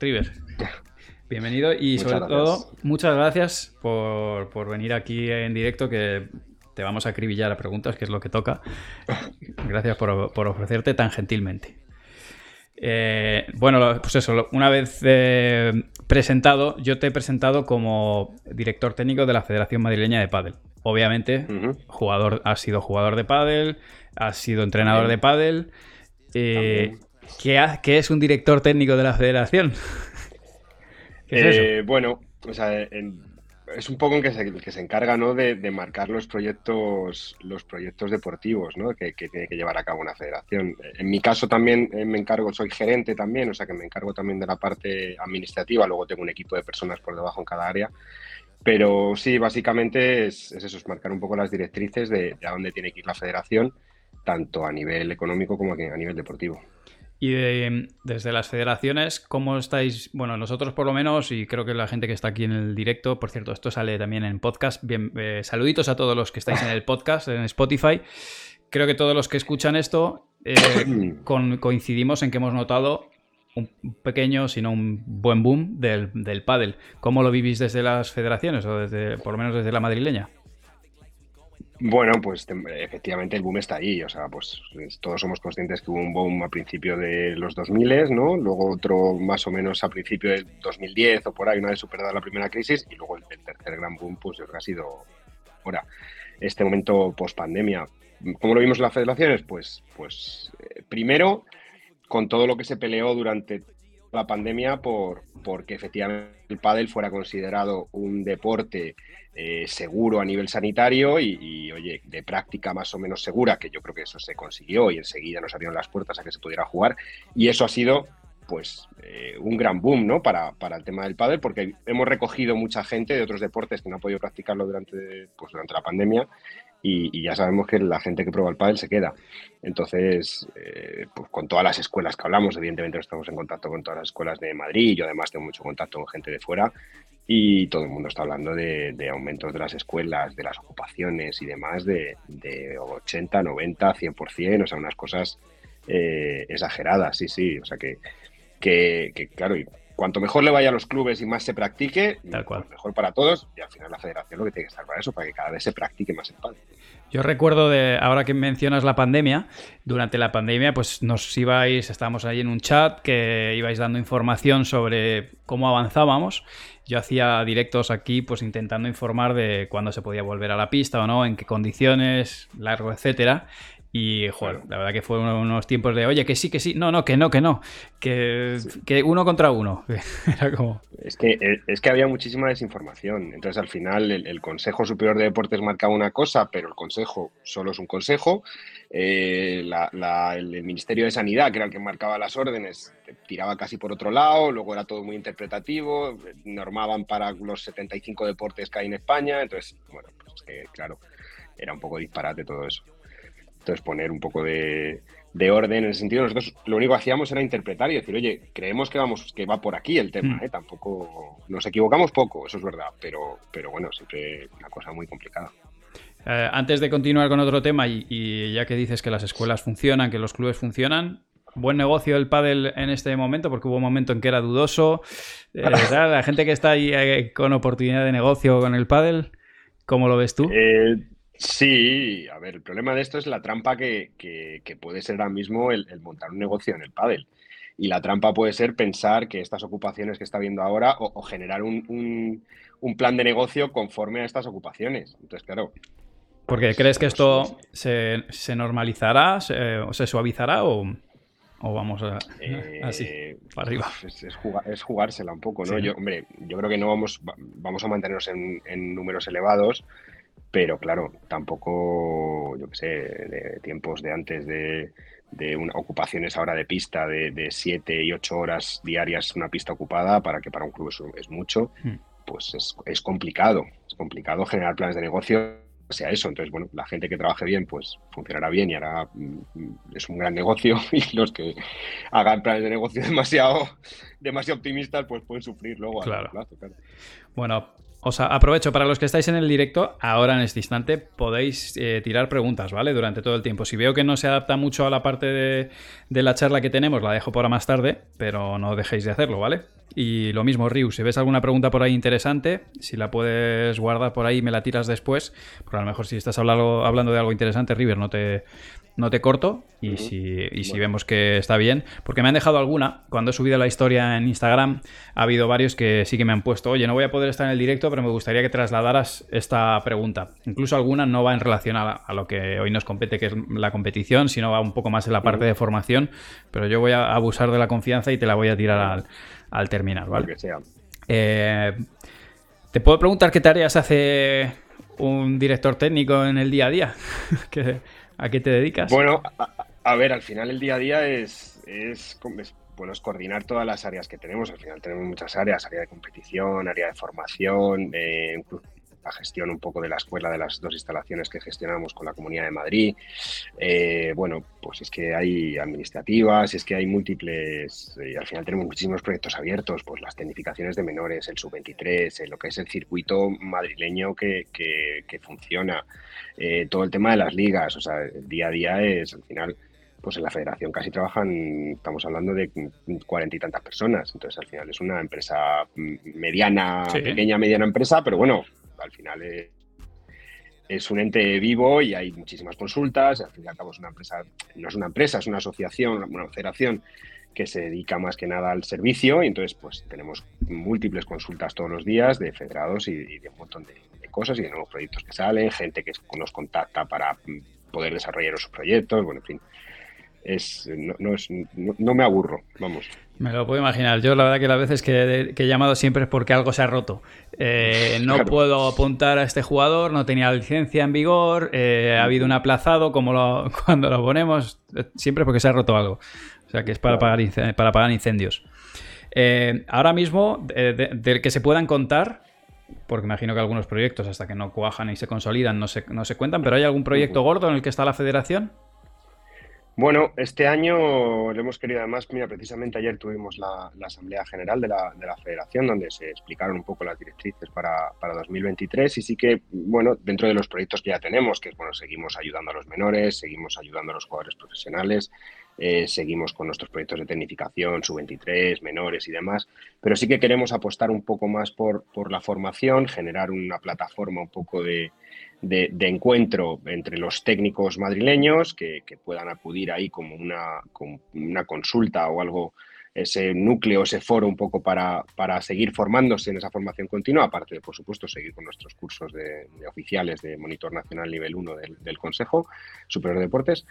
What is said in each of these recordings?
River. Bienvenido y sobre todo, muchas gracias por, venir aquí en directo, que te vamos a acribillar a preguntas, que es lo que toca. Gracias por, ofrecerte tan gentilmente. Eh, bueno, pues eso, una vez eh, presentado, yo te he presentado como director técnico de la Federación Madrileña de Pádel. Obviamente, jugador, has sido jugador de pádel, has sido entrenador de pádel. Eh, ¿qué, es un director técnico de la federación? Eh, bueno, es un poco en que se, encarga ¿no? de, marcar los proyectos, los proyectos deportivos ¿no? que, tiene que llevar a cabo una federación. En mi caso también eh, me encargo, soy gerente también, o sea que me encargo también de la parte administrativa, luego tengo un equipo de personas por debajo en cada área pero sí, básicamente es, eso, es marcar un poco las directrices de, a dónde tiene que ir la federación, tanto a nivel económico como a nivel deportivo. Y desde las federaciones, ¿cómo estáis? Bueno, nosotros por lo menos, y creo que la gente que está aquí en el directo, por cierto, esto sale también en podcast. Bien, eh, saluditos a todos los que estáis en el podcast, en Spotify. Creo que todos los que escuchan esto eh, coincidimos en que hemos notado un pequeño, sino un buen boom del, del pádel. ¿Cómo lo vivís desde las federaciones o desde, por lo menos desde la madrileña? Bueno, pues efectivamente el boom está ahí, o sea, pues todos somos conscientes que hubo un boom a principio de los 2000, ¿no? Luego otro más o menos a principio del 2010 o por ahí, una vez superada la primera crisis, y luego el, tercer gran boom, pues ha sido ahora, este momento post pandemia. ¿Cómo lo vimos en las federaciones? Pues, pues eh, primero, con todo lo que se peleó durante la pandemia por porque efectivamente el pádel fuera considerado un deporte eh, seguro a nivel sanitario y, oye, de práctica más o menos segura, que yo creo que eso se consiguió y enseguida nos abrieron las puertas a que se pudiera jugar. Y eso ha sido pues eh, un gran boom ¿no? para, para el tema del pádel porque hemos recogido mucha gente de otros deportes que no ha podido practicarlo durante, pues, durante la pandemia y, ya sabemos que la gente que prueba el pádel se queda. Entonces, eh, pues con todas las escuelas que hablamos, evidentemente estamos en contacto con todas las escuelas de Madrid, yo además tengo mucho contacto con gente de fuera y todo el mundo está hablando de, aumentos de las escuelas, de las ocupaciones y demás de, 80, 90, 100%, o sea, unas cosas eh, exageradas, sí, sí, o sea que, que, que claro, y cuanto mejor le vaya a los clubes y más se practique, pues mejor para todos. Y al final la federación lo que tiene que estar para eso, para que cada vez se practique más el pádel. Yo recuerdo de, ahora que mencionas la pandemia, durante la pandemia, pues nos ibais, estábamos ahí en un chat que ibais dando información sobre cómo avanzábamos. Yo hacía directos aquí, pues intentando informar de cuándo se podía volver a la pista o no, en qué condiciones, largo, etcétera. Y, joder, la verdad que fueron unos tiempos de, oye, que sí, que sí, no, no, que no, que no, que, que uno contra uno. Era como... Es que, eh, es que había muchísima desinformación. Entonces, al final, el, Consejo Superior de Deportes marcaba una cosa, pero el Consejo solo es un consejo. Eh, el, Ministerio de Sanidad, que era el que marcaba las órdenes, tiraba casi por otro lado, luego era todo muy interpretativo, normaban para los 75 deportes que hay en España. Entonces, bueno, pues que, claro, era un poco disparate todo eso. Entonces, poner un poco de, orden en el sentido, nosotros lo único que hacíamos era interpretar y decir, oye, creemos que vamos, que va por aquí el tema, mm. ¿eh? Tampoco nos equivocamos poco, eso es verdad, pero, pero bueno, siempre una cosa muy complicada. Eh, antes de continuar con otro tema, y, ya que dices que las escuelas funcionan, que los clubes funcionan, buen negocio el pádel en este momento, porque hubo un momento en que era dudoso. Eh, la gente que está ahí con oportunidad de negocio con el pádel, ¿cómo lo ves tú? Sí, a ver, el problema de esto es la trampa que, puede ser ahora mismo el, montar un negocio en el pádel. Y la trampa puede ser pensar que estas ocupaciones que está viendo ahora o, generar un, plan de negocio conforme a estas ocupaciones. Entonces, claro. Porque crees que esto se, normalizará, se, se suavizará o, vamos a, así, eh, para arriba? Es, jugársela un poco, ¿no? Yo, hombre, yo creo que no vamos, vamos a mantenernos en, en números elevados pero claro, tampoco, yo qué sé, de tiempos de antes de, ocupaciones ahora de pista de, siete y ocho horas diarias una pista ocupada, para que para un club eso es mucho, hmm. pues es, es, complicado. Es complicado generar planes de negocio sea eso. Entonces, bueno, la gente que trabaje bien, pues funcionará bien y hará, mm, es un gran negocio. Y los que hagan planes de negocio demasiado, demasiado optimistas, pues pueden sufrir luego a largo plazo. Bueno, os aprovecho para los que estáis en el directo, ahora en este instante podéis eh, tirar preguntas, ¿vale? Durante todo el tiempo. Si veo que no se adapta mucho a la parte de, la charla que tenemos, la dejo para más tarde, pero no dejéis de hacerlo, ¿vale? Y lo mismo, Ryu, si ves alguna pregunta por ahí interesante, si la puedes guardar por ahí, me la tiras después. Porque a lo mejor si estás hablando, hablando de algo interesante, River, no te, no te corto y, si, y si vemos que está bien, porque me han dejado alguna, cuando he subido la historia en Instagram, ha habido varios que sí que me han puesto, oye, no voy a poder estar en el directo, pero me gustaría que trasladaras esta pregunta. Incluso alguna no va en relación a, lo que hoy nos compete, que es la competición, sino va un poco más en la parte de formación, pero yo voy a abusar de la confianza y te la voy a tirar al, terminar, ¿vale? Eh, ¿Te puedo preguntar qué tareas hace un director técnico en el día a día? que ¿A qué te dedicas? Bueno, a, ver, al final el día a día es, es, bueno, es coordinar todas las áreas que tenemos. Al final tenemos muchas áreas, área de competición, área de formación, eh, la gestión un poco de la escuela de las dos instalaciones que gestionamos con la Comunidad de Madrid. Eh, bueno, pues es que hay administrativas, es que hay múltiples, y al final tenemos muchísimos proyectos abiertos, pues las tecnificaciones de menores, el sub-23, eh, lo que es el circuito madrileño que, que, funciona, eh, todo el tema de las ligas, o sea, el día a día es al final pues en la federación casi trabajan, estamos hablando de cuarenta y tantas personas. Entonces, al final es una empresa mediana, pequeña, mediana empresa, pero bueno, al final es, un ente vivo y hay muchísimas consultas. Al fin y al cabo es una empresa, no es una empresa, es una asociación, una federación que se dedica más que nada al servicio y entonces pues tenemos múltiples consultas todos los días de federados y, de un montón de, cosas y de nuevos proyectos que salen, gente que nos contacta para poder desarrollar esos proyectos, bueno, en fin, es, no, es, no, me aburro, vamos. Me lo puedo imaginar. Yo la verdad que las veces que, he llamado siempre es porque algo se ha roto. Eh, no puedo apuntar a este jugador, no tenía licencia en vigor, eh, ha habido un aplazado, como lo, cuando lo ponemos, siempre porque se ha roto algo. O sea que es para, pagar, para pagar incendios. Eh, ahora mismo, del que se puedan contar, porque imagino que algunos proyectos hasta que no cuajan y se consolidan no se, no se cuentan, pero ¿hay algún proyecto gordo en el que está la federación? Bueno, este año lo hemos querido además, mira, precisamente ayer tuvimos la, Asamblea General de la, de la, Federación donde se explicaron un poco las directrices para, para, 2023 y sí que, bueno, dentro de los proyectos que ya tenemos, que es, bueno, seguimos ayudando a los menores, seguimos ayudando a los jugadores profesionales, eh, seguimos con nuestros proyectos de tecnificación, sub-23, menores y demás, pero sí que queremos apostar un poco más por, por la formación, generar una plataforma un poco de de, encuentro entre los técnicos madrileños que, puedan acudir ahí como una, una, consulta o algo, ese núcleo, ese foro un poco para, para, seguir formándose en esa formación continua, aparte de, por supuesto, seguir con nuestros cursos de, oficiales de Monitor Nacional Nivel 1 del, Consejo Superior de Deportes.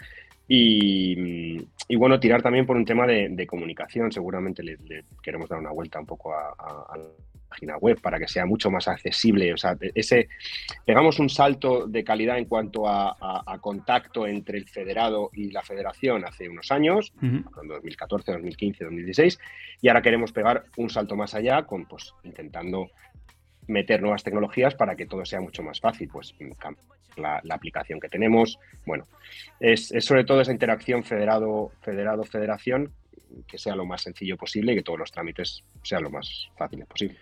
Y, bueno, tirar también por un tema de, comunicación. Seguramente le, queremos dar una vuelta un poco a, a página web para que sea mucho más accesible. O sea, ese, pegamos un salto de calidad en cuanto a, contacto entre el federado y la federación hace unos años, en 2014, 2015, 2016, y ahora queremos pegar un salto más allá con, pues, intentando meter nuevas tecnologías para que todo sea mucho más fácil, pues la, aplicación que tenemos, bueno, es, es, sobre todo esa interacción federado, federado, federación que sea lo más sencillo posible y que todos los trámites sean lo más fáciles posible.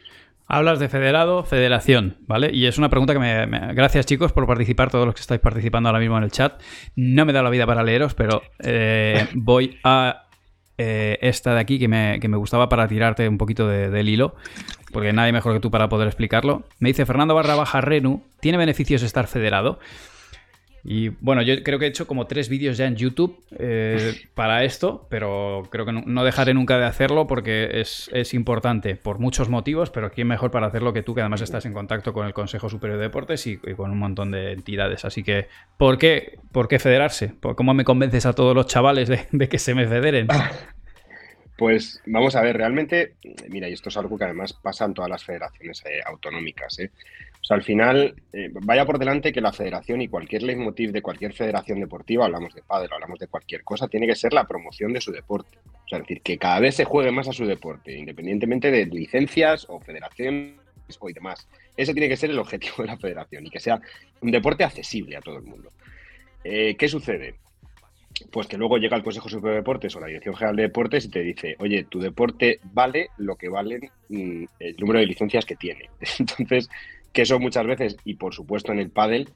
Hablas de federado, federación, ¿vale? Y es una pregunta que me, Gracias chicos por participar, todos los que estáis participando ahora mismo en el chat. No me da la vida para leeros, pero eh, voy a eh, esta de aquí que me, gustaba para tirarte un poquito del hilo, porque nadie mejor que tú para poder explicarlo. Me dice Fernando Barra Baja Renu, ¿tiene beneficios estar federado? Y bueno, yo creo que he hecho como tres vídeos ya en YouTube eh, para esto, pero creo que no, dejaré nunca de hacerlo porque es, importante por muchos motivos, pero quién mejor para hacerlo que tú, que además estás en contacto con el Consejo Superior de Deportes y, con un montón de entidades. Así que, ¿por qué, ¿por qué federarse? ¿Cómo me convences a todos los chavales de, que se me federen? Pues vamos a ver, realmente, mira, y esto es algo que además pasa en todas las federaciones eh, autonómicas. ¿eh? O sea, al final, eh, vaya por delante que la federación y cualquier leitmotiv de cualquier federación deportiva, hablamos de padre, hablamos de cualquier cosa, tiene que ser la promoción de su deporte. O sea, es decir, que cada vez se juegue más a su deporte, independientemente de licencias o federaciones o y demás. Ese tiene que ser el objetivo de la federación y que sea un deporte accesible a todo el mundo. Eh, ¿Qué sucede? Pues que luego llega el Consejo Superior de Deportes o la Dirección General de Deportes y te dice, oye, tu deporte vale lo que valen mm, el número de licencias que tiene. Entonces, que eso muchas veces, y por supuesto en el pádel,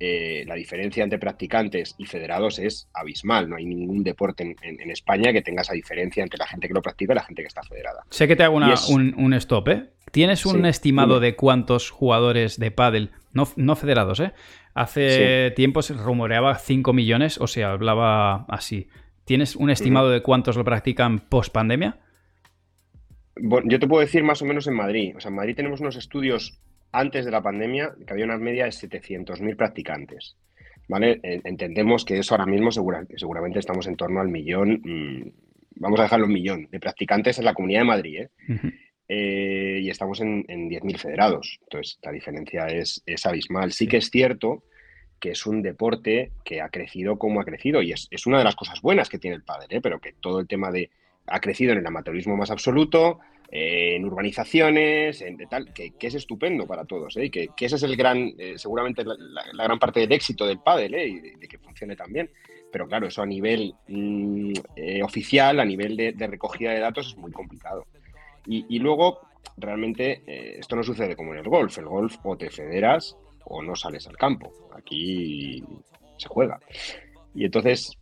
eh, la diferencia entre practicantes y federados es abismal. No hay ningún deporte en, España que tenga esa diferencia entre la gente que lo practica y la gente que está federada. Sé que te hago un, stop, ¿eh? ¿Tienes un estimado de cuántos jugadores de pádel, no, no federados, ¿eh? Hace tiempo se rumoreaba 5 millones o se hablaba así. ¿Tienes un estimado de cuántos lo practican post pandemia? Bueno, yo te puedo decir más o menos en Madrid. O sea, en Madrid tenemos unos estudios antes de la pandemia que había una media de 700.000 practicantes. ¿Vale? Entendemos que eso ahora mismo seguramente estamos en torno al millón, mm, vamos a dejarlo un millón de practicantes en la Comunidad de Madrid, ¿eh? Eh, y estamos en, 10.000 federados. Entonces, la diferencia es, es, abismal. Sí que es cierto que es un deporte que ha crecido como ha crecido y es, una de las cosas buenas que tiene el padre, ¿eh? pero que todo el tema de ha crecido en el amateurismo más absoluto, eh, en urbanizaciones, en tal, que, es estupendo para todos, ¿eh? que, ese es el gran, eh, seguramente la, gran parte del éxito del pádel y de, que funcione también. Pero claro, eso a nivel mm, oficial, a nivel de, recogida de datos es muy complicado. Y, luego, realmente, esto no sucede como en el golf. El golf o te federas o no sales al campo. Aquí se juega. Y entonces,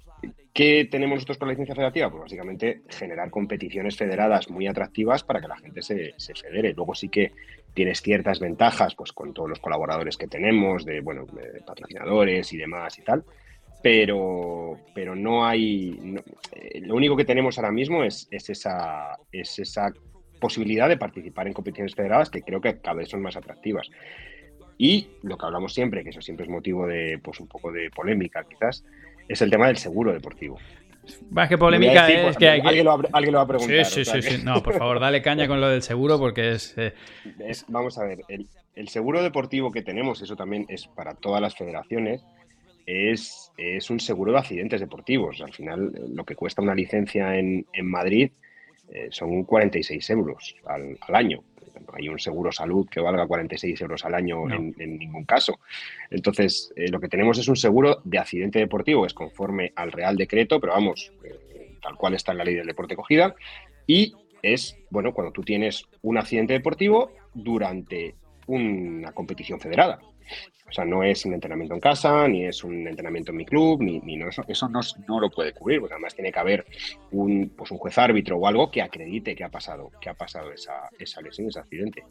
¿Qué tenemos nosotros con la licencia federativa? Pues básicamente generar competiciones federadas muy atractivas para que la gente se, federe. Luego sí que tienes ciertas ventajas pues con todos los colaboradores que tenemos, de bueno, patrocinadores y demás y tal. Pero, pero no hay. Eh, lo único que tenemos ahora mismo es, es, esa, es esa posibilidad de participar en competiciones federadas que creo que cada vez son más atractivas. Y lo que hablamos siempre, que eso siempre es motivo de pues un poco de polémica quizás, es el tema del seguro deportivo. Más que polémica es pues, que, alguien, lo va, a preguntar. Sí, sí, sí, No, por favor, dale caña con lo del seguro porque eh, es... vamos a ver, el, seguro deportivo que tenemos, eso también es para todas las federaciones, es, es un seguro de accidentes deportivos. Al final, lo que cuesta una licencia en, Madrid eh, son 46 euros al año hay un seguro salud que valga 46 euros al año en, ningún caso. Entonces, eh, lo que tenemos es un seguro de accidente deportivo, es conforme al Real Decreto, pero vamos, eh, tal cual está en la ley del deporte cogida, y es, bueno, cuando tú tienes un accidente deportivo durante una competición federada. O sea, no es un entrenamiento en casa, ni es un entrenamiento en mi club, ni, no, eso, eso no, lo puede cubrir, porque además tiene que haber un, pues un juez árbitro o algo que acredite que ha pasado, que ha pasado esa, esa lesión, ese accidente.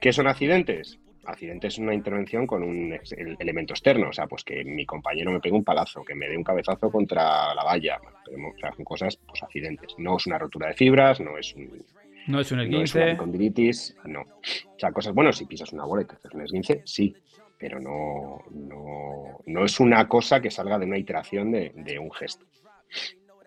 ¿Qué son accidentes? Accidente es una intervención con un elemento externo, o sea, pues que mi compañero me pegue un palazo, que me dé un cabezazo contra la valla, o sea, son cosas, pues accidentes. No es una rotura de fibras, no es un, no es un esguince. No es una condilitis, no. O sea, cosas, bueno, si pisas una bola y te haces un esguince, sí, pero no, no, es una cosa que salga de una iteración de, un gesto.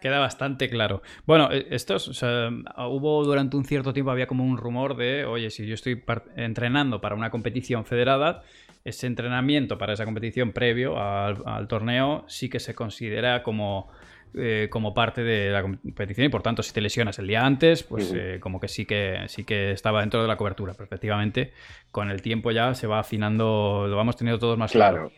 Queda bastante claro. Bueno, eh, estos, o sea, hubo durante un cierto tiempo, había como un rumor de, oye, si yo estoy entrenando para una competición federada, ese entrenamiento para esa competición previo al torneo sí que se considera como eh, como parte de la competición y por tanto si te lesionas el día antes, pues eh, como que sí que sí que estaba dentro de la cobertura. Pero efectivamente, con el tiempo ya se va afinando, lo vamos teniendo todos más claro.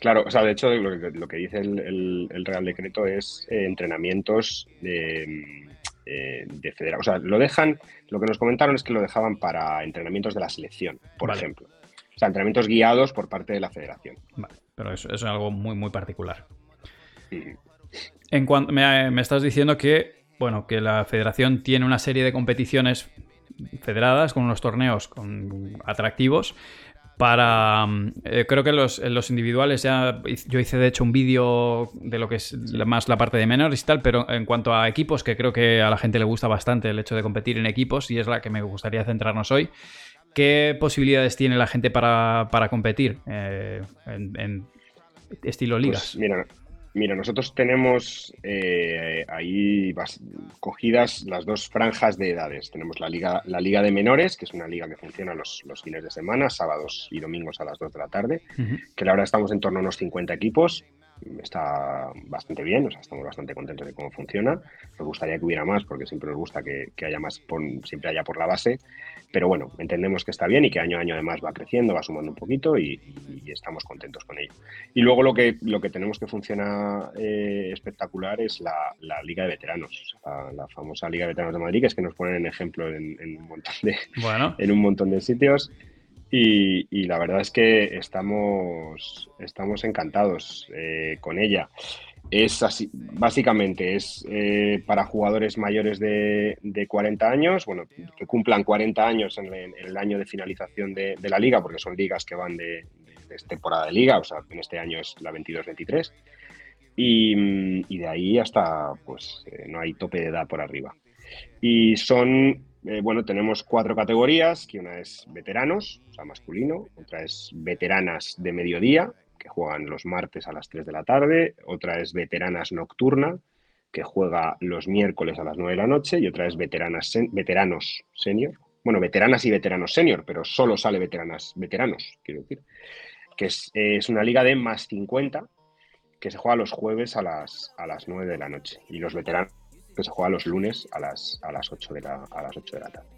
claro. o sea, de hecho lo que, dice el, Real Decreto es eh, entrenamientos de, de federación. O sea, lo dejan, lo que nos comentaron es que lo dejaban para entrenamientos de la selección, por ejemplo. O sea, entrenamientos guiados por parte de la federación. Vale, pero eso, es algo muy, muy particular. En cuanto me, estás diciendo que, bueno, que la federación tiene una serie de competiciones federadas con unos torneos con atractivos. Para. Eh, creo que los, los individuales ya. Yo hice de hecho un vídeo de lo que es más la parte de menores y tal, pero en cuanto a equipos, que creo que a la gente le gusta bastante el hecho de competir en equipos y es la que me gustaría centrarnos hoy. ¿Qué posibilidades tiene la gente para, competir eh, en, estilo pues ligas? mira, Mira, nosotros tenemos eh, ahí cogidas las dos franjas de edades. Tenemos la liga, la liga de menores, que es una liga que funciona los, fines de semana, sábados y domingos a las 2 de la tarde, que ahora estamos en torno a unos 50 equipos. Está bastante bien, o sea, estamos bastante contentos de cómo funciona. Nos gustaría que hubiera más, porque siempre nos gusta que, haya más, siempre haya por la base. Pero bueno, entendemos que está bien y que año a año además va creciendo, va sumando un poquito y, estamos contentos con ello. Y luego lo que, lo que tenemos que funciona eh, espectacular es la, Liga de Veteranos, la, famosa Liga de Veteranos de Madrid, que es que nos ponen en ejemplo en, un, montón de, en un montón de sitios. Y, la verdad es que estamos, estamos encantados eh, con ella. Es así, básicamente es eh, para jugadores mayores de, 40 años, bueno, que cumplan 40 años en, el año de finalización de, la liga, porque son ligas que van de, temporada de liga, o sea, en este año es la 22-23, y, de ahí hasta, pues, eh, no hay tope de edad por arriba. Y son eh, bueno, tenemos cuatro categorías, que una es veteranos, o sea, masculino, otra es veteranas de mediodía, que juegan los martes a las 3 de la tarde, otra es veteranas nocturna, que juega los miércoles a las 9 de la noche, y otra es veteranas veteranos senior, bueno, veteranas y veteranos senior, pero solo sale veteranas, veteranos, quiero decir, que es, es una liga de más 50, que se juega los jueves a las, a las 9 de la noche, y los veteranos que se juega los lunes a las, a las, 8, de la, a las 8 de la tarde.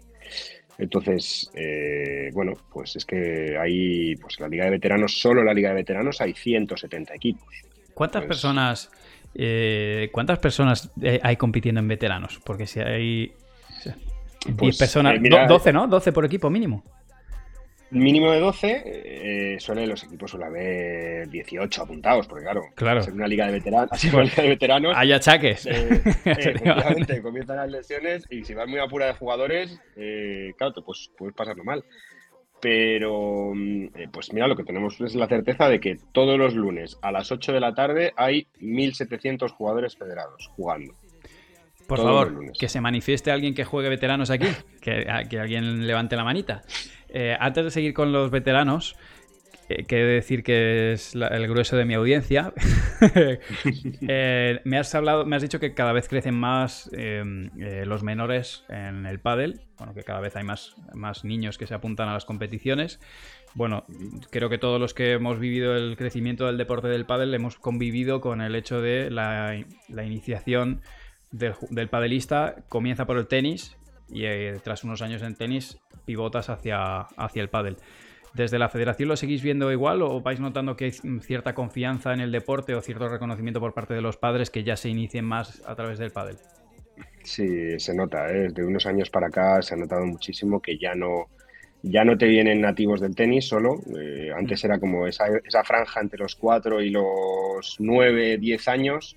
Entonces, eh, bueno, pues es que hay, pues la Liga de Veteranos, solo la Liga de Veteranos hay 170 equipos. ¿Cuántas personas, eh, cuántas personas eh, hay compitiendo en veteranos? Porque si hay 10 pues, personas, 12, ¿no? 12 por equipo mínimo. Mínimo de 12, eh, suelen los equipos suelen haber 18 apuntados, porque claro, claro. ser una liga de veteranos, una liga de veteranos hay achaques. Eh, efectivamente, comienzan las lesiones y si vas muy apura de jugadores, eh, claro, pues puedes pasarlo mal. Pero, mm, eh, pues mira, lo que tenemos es la certeza de que todos los lunes a las 8 de la tarde hay 1.700 jugadores federados jugando. Por favor, que se manifieste alguien que juegue veteranos aquí, que, que alguien levante la manita. Eh, antes de seguir con los veteranos, eh, que decir que es el grueso de mi audiencia. Eh, me has dicho que cada vez crecen más em, los menores en el pádel. Bueno, que cada vez hay más, más niños que se apuntan a las competiciones. Bueno, creo que todos los que hemos vivido el crecimiento del deporte del pádel hemos convivido con el hecho de la, iniciación del, del comienza por el tenis y eh, tras unos años en tenis pivotas hacia, hacia el pádel. ¿Desde la federación lo seguís viendo igual o vais notando que hay cierta confianza en el deporte o cierto reconocimiento por parte de los padres que ya se inicien más a través del pádel? Sí, se nota. ¿eh? Desde unos años para acá se ha notado muchísimo que ya no, ya no te vienen nativos del tenis solo. Eh, antes era como esa, esa, franja entre los 4 y los 9, 10 años,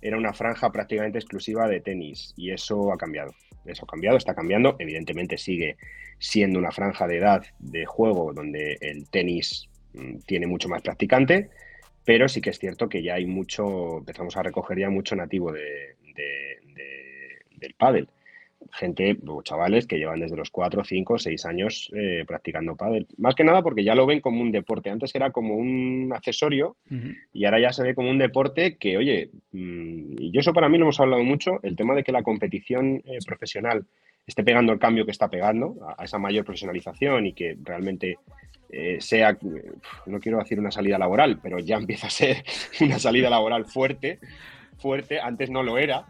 era una franja prácticamente exclusiva de tenis y eso ha cambiado eso ha cambiado, está cambiando. Evidentemente sigue siendo una franja de edad de juego donde el tenis mm, tiene mucho más practicante, pero sí que es cierto que ya hay mucho, empezamos a recoger ya mucho nativo de, del pádel gente, chavales que llevan desde los 4, 5, 6 años eh, practicando pádel. Más que nada porque ya lo ven como un deporte. Antes era como un accesorio y ahora ya se ve como un deporte que, oye, mm, y yo eso para mí lo hemos hablado mucho, el tema de que la competición eh, profesional esté pegando el cambio que está pegando, a, esa mayor profesionalización y que realmente eh, sea, no quiero decir una salida laboral, pero ya empieza a ser una salida laboral fuerte, fuerte, antes no lo era.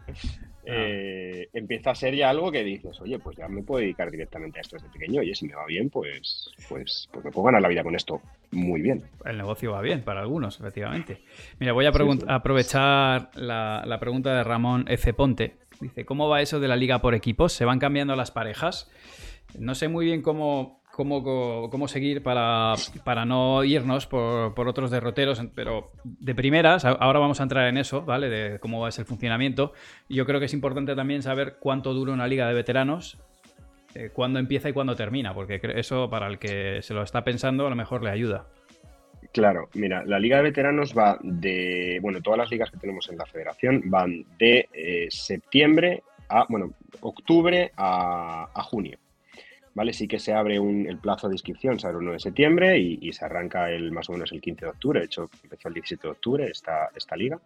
Ah. Eh, empieza a ser ya algo que dices, oye, pues ya me puedo dedicar directamente a esto desde pequeño, y si me va bien, pues, pues, pues me puedo ganar la vida con esto muy bien. El negocio va bien para algunos, efectivamente. Mira, voy a aprovechar la, la, pregunta de Ramón F. Ponte. Dice, ¿cómo va eso de la liga por equipos? ¿Se van cambiando las parejas? No sé muy bien cómo, cómo, seguir para, para no irnos por, por, otros derroteros, pero de primeras, ahora vamos a entrar en eso, ¿vale? De cómo es el funcionamiento. Yo creo que es importante también saber cuánto dura una liga de veteranos, eh, cuándo empieza y cuándo termina, porque eso para el que se lo está pensando a lo mejor le ayuda. Claro, mira, la Liga de Veteranos va de, bueno, todas las ligas que tenemos en la federación van de eh, septiembre a, bueno, octubre a junio. ¿Vale? Sí que se abre el plazo de inscripción, se abre el 9 de septiembre y, se arranca el más o menos el 15 de octubre, de hecho empezó el 17 de octubre esta, esta liga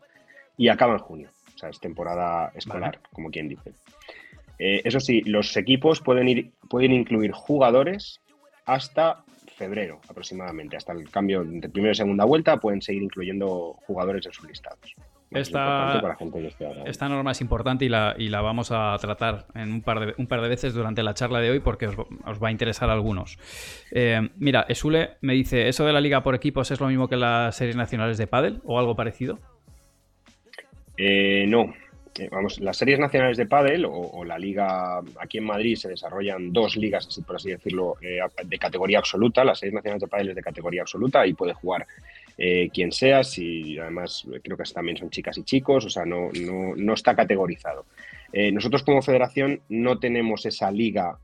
y acaba en junio, o sea, es temporada escolar, como quien dice. Eh, eso sí, los equipos pueden, ir, pueden incluir jugadores hasta febrero aproximadamente, hasta el cambio de primera y segunda vuelta, pueden seguir incluyendo jugadores en sus listados. Esta, esta, norma es importante y la, y la, vamos a tratar en un par, de, un par de veces durante la charla de hoy porque os, va a interesar a algunos. Eh, mira, Esule me dice, ¿eso de la liga por equipos es lo mismo que las series nacionales de pádel o algo parecido? Eh, no, eh, vamos, las series nacionales de pádel o, la liga aquí en Madrid se desarrollan dos ligas, así por así decirlo, eh, de categoría absoluta. Las series nacionales de pádel es de categoría absoluta y puede jugar quien sea. Si además creo que también son chicas y chicos, o sea, no, no, no está categorizado. nosotros como federación no tenemos esa liga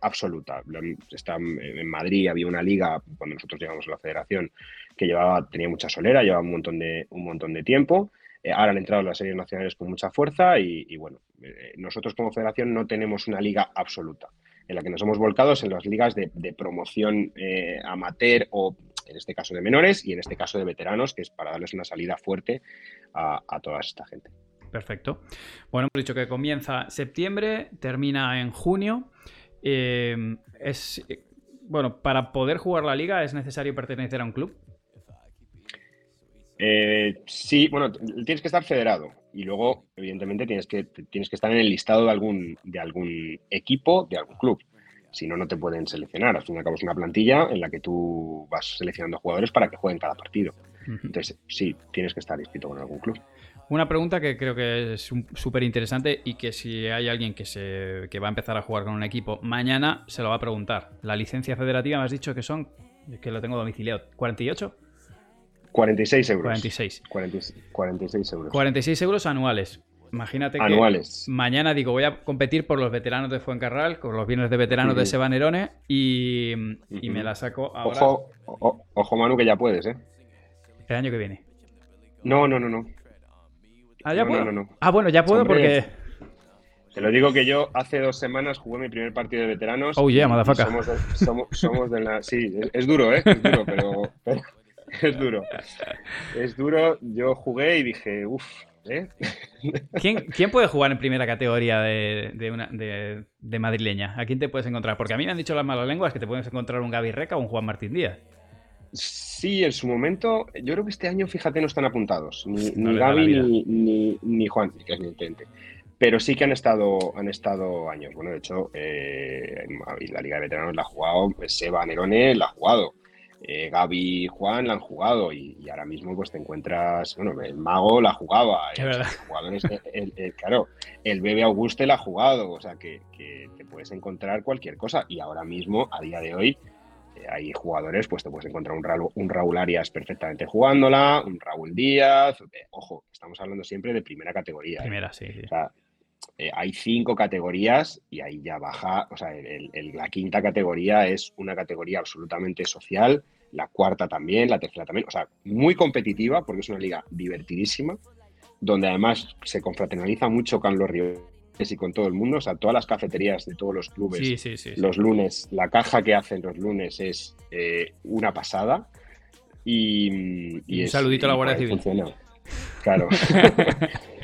absoluta. Está en Madrid había una liga cuando nosotros llegamos a la federación que llevaba tenía mucha solera, llevaba un montón de un montón de tiempo. Eh, ahora han entrado las series nacionales con mucha fuerza y, bueno, eh, nosotros como federación no tenemos una liga absoluta. En la que nos hemos volcado en las ligas de, promoción eh, amateur o en este caso de menores y en este caso de veteranos, que es para darles una salida fuerte a, toda esta gente. Perfecto. Bueno, hemos dicho que comienza septiembre, termina en junio. es, bueno, para poder jugar la liga es necesario pertenecer a un club. Eh, sí, bueno, tienes que estar federado y luego, evidentemente, tienes que, tienes que estar en el listado de algún, de algún equipo, de algún club. Si no, no te pueden seleccionar. Al fin y al cabo es una plantilla en la que tú vas seleccionando jugadores para que jueguen cada partido. Entonces, sí, tienes que estar inscrito con algún club. Una pregunta que creo que es súper interesante y que si hay alguien que, se, que va a empezar a jugar con un equipo mañana, se lo va a preguntar. La licencia federativa me has dicho que son, que lo tengo domiciliado, ¿48? 46 euros. 46. 46 euros. 46 euros anuales. Imagínate anuales. mañana digo, voy a competir por los veteranos de Fuencarral, con los bienes de veteranos de Sebanerone y, y me la saco ahora. Ojo, ojo, Manu, que ya puedes, ¿eh? El año que viene. No, no, no, no. Ah, ya puedo. ah, bueno, ya puedo porque. Te lo digo que yo hace dos semanas jugué mi primer partido de veteranos. Oh, yeah, motherfucker. Somos, somos, somos, de la. Sí, es, duro, ¿eh? Es duro, pero es duro. Es duro. Yo jugué y dije, uff, ¿eh? ¿Quién, puede jugar en primera categoría de, una, de, madrileña? ¿A quién te puedes encontrar? Porque a mí me han dicho las malas lenguas que te puedes encontrar un Gaby Reca o un Juan Martín Díaz. Sí, en su momento, yo creo que este año, fíjate, no están apuntados. Ni, Gaby ni, Juan, que es mi intente. Pero sí que han estado, han estado años. Bueno, de hecho, eh, la Liga de Veteranos la ha jugado, Seba Nerone la ha jugado eh, Gaby y Juan la han jugado y, ahora mismo pues te encuentras, bueno, el mago la jugaba, el, claro, el bebé Auguste la ha jugado, o sea que, te puedes encontrar cualquier cosa y ahora mismo, a día de hoy, eh, hay jugadores, pues te puedes encontrar un Raúl, un Raúl Arias perfectamente jugándola, un Raúl Díaz, eh, ojo, estamos hablando siempre de primera categoría. Primera, sí. O sea, hay cinco categorías y ahí ya baja, o sea, la quinta categoría es una categoría absolutamente social, la cuarta también, la tercera también, o sea, muy competitiva porque es una liga divertidísima, donde además se confraternaliza mucho con los rivales y con todo el mundo, o sea, todas las cafeterías de todos los clubes, los lunes, la caja que hacen los lunes es eh, una pasada. Y, y, un saludito a la Guardia Civil. Claro.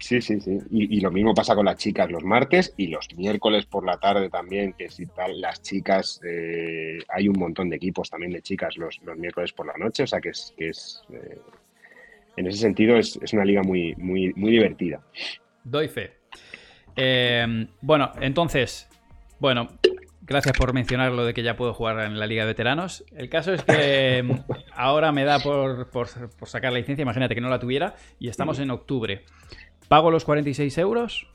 Sí, sí, sí. Y, lo mismo pasa con las chicas los martes y los miércoles por la tarde también, que si tal, las chicas, eh, hay un montón de equipos también de chicas los, miércoles por la noche, o sea que es, que es eh, en ese sentido es, una liga muy, muy, muy divertida. Doy fe. Eh, bueno, entonces, bueno, gracias por mencionar lo de que ya puedo jugar en la Liga de Veteranos. El caso es que ahora me da por, por, por, sacar la licencia, imagínate que no la tuviera, y estamos en octubre. ¿Pago los 46 euros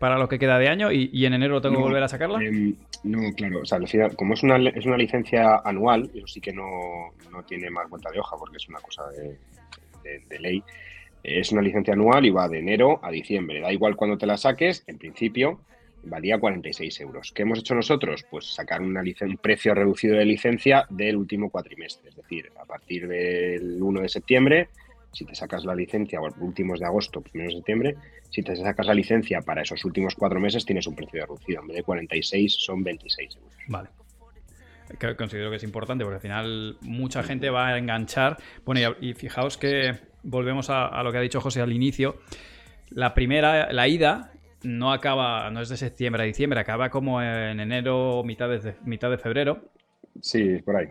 para lo que queda de año y, en enero tengo que volver a sacarla? Em, no, claro, o sea, como es una, es una licencia anual, eso sí que no, tiene más vuelta de hoja porque es una cosa de, ley. Es una licencia anual y va de enero a diciembre. Da igual cuando te la saques, en principio valía 46 euros. ¿Qué hemos hecho nosotros? Pues sacar una un precio reducido de licencia del último cuatrimestre, es decir, a partir del 1 de septiembre si te sacas la licencia, últimos de agosto, primeros de septiembre, si te sacas la licencia para esos últimos cuatro meses, tienes un precio reducido. En vez de 46, son 26 euros. Vale. considero que es importante porque al final mucha gente va a enganchar. Bueno, y, fijaos que volvemos a, lo que ha dicho José al inicio. La primera, la ida, no acaba, no es de septiembre a diciembre, acaba como en enero, mitad de, mitad de febrero. Sí, por ahí.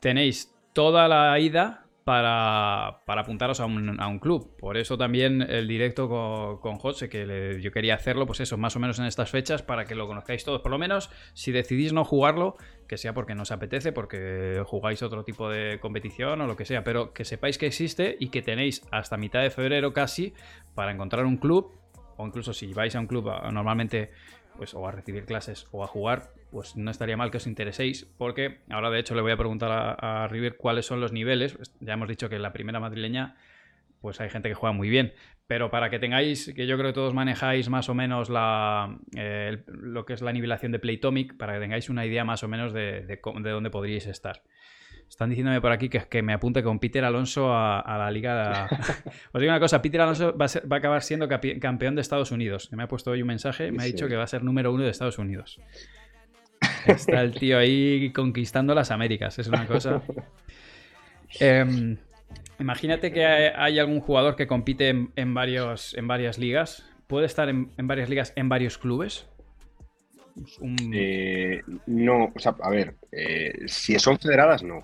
Tenéis toda la ida para, apuntaros a un, club. Por eso también el directo con, con José, que yo quería hacerlo, pues eso, más o menos en estas fechas, para que lo conozcáis todos. Por lo menos, si decidís no jugarlo, que sea porque no os apetece, porque jugáis otro tipo de competición o lo que sea, pero que sepáis que existe y que tenéis hasta mitad de febrero casi para encontrar un club, o incluso si vais a un club normalmente pues o a recibir clases o a jugar, pues no estaría mal que os intereséis, porque ahora de hecho le voy a preguntar a, River cuáles son los niveles. Ya hemos dicho que en la primera madrileña, pues hay gente que juega muy bien, pero para que tengáis, que yo creo que todos manejáis más o menos la, eh, lo que es la nivelación de Playtomic, para que tengáis una idea más o menos de, de dónde podríais estar. Están diciéndome por aquí que, que me apunte con Peter Alonso a, la liga. Os digo una cosa, Peter Alonso va a, acabar siendo campeón de Estados Unidos. Me ha puesto hoy un mensaje, me ha dicho que va a ser número uno de Estados Unidos. Está el tío ahí conquistando las Américas, es una cosa. Em, imagínate que hay, algún jugador que compite en, varios, en varias ligas. ¿Puede estar en, varias ligas, en varios clubes? Eh, no, o sea, a ver, eh, si son federadas, no.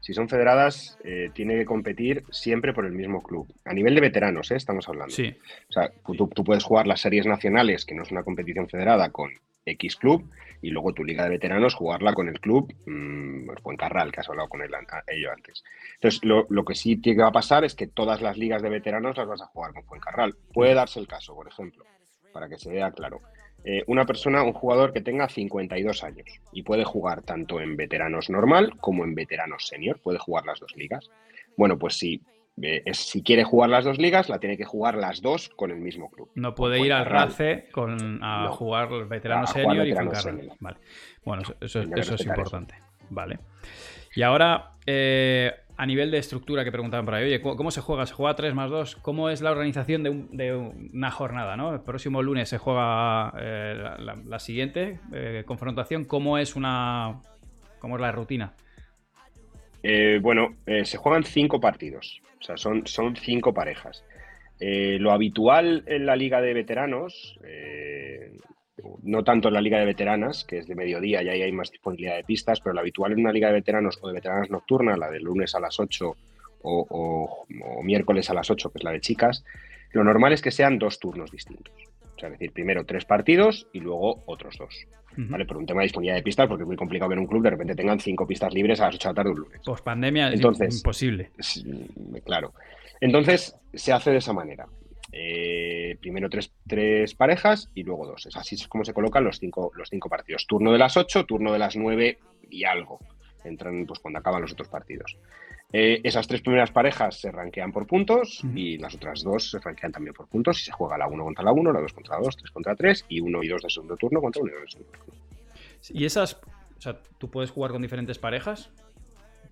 Si son federadas, eh, tiene que competir siempre por el mismo club. A nivel de veteranos, estamos hablando. Sí. O sea, tú, puedes jugar las series nacionales, que no es una competición federada, con X club, y luego tu liga de veteranos jugarla con el club mmm, Fuencarral, que has hablado con él, ello antes. Entonces, lo, lo, que sí que va a pasar es que todas las ligas de veteranos las vas a jugar con Fuencarral. Puede darse el caso, por ejemplo, para que se vea claro. Eh, una persona, un jugador que tenga 52 años y puede jugar tanto en veteranos normal como en veteranos senior, puede jugar las dos ligas. Bueno, pues si, eh, si quiere jugar las dos ligas, la tiene que jugar las dos con el mismo club. No puede ir al RACE con, a jugar veteranos senior y con Vale. Bueno, eso, es importante. Vale. Y ahora, eh, a nivel de estructura que preguntaban por ahí, oye, ¿cómo se juega? ¿Se juega 3 más 2? ¿Cómo es la organización de, una jornada? ¿no? El próximo lunes se juega eh, la, siguiente eh, confrontación. ¿Cómo es una. cómo es la rutina? Eh, bueno, se juegan cinco partidos. O sea, son, son cinco parejas. lo habitual en la liga de veteranos no tanto en la liga de veteranas, que es de mediodía y ahí hay más disponibilidad de pistas, pero lo habitual en una liga de veteranos o de veteranas nocturna, la de lunes a las 8 o, miércoles a las 8, que es la de chicas, lo normal es que sean dos turnos distintos. O sea, es decir, primero tres partidos y luego otros dos. ¿Vale? Por un tema de disponibilidad de pistas, porque es muy complicado ver un club de repente tengan cinco pistas libres a las 8 de la tarde un lunes. Pues pandemia es imposible. Claro. Entonces, se hace de esa manera. Eh, primero tres, parejas y luego dos. Es así es como se colocan los cinco, los cinco partidos. Turno de las ocho, turno de las nueve y algo. Entran pues cuando acaban los otros partidos. Eh, esas tres primeras parejas se ranquean por puntos y las otras dos se ranquean también por puntos y se juega la uno contra la uno, la dos contra la dos, tres contra tres y uno y dos de segundo turno contra uno y dos de segundo turno. Y esas, o sea, tú puedes jugar con diferentes parejas.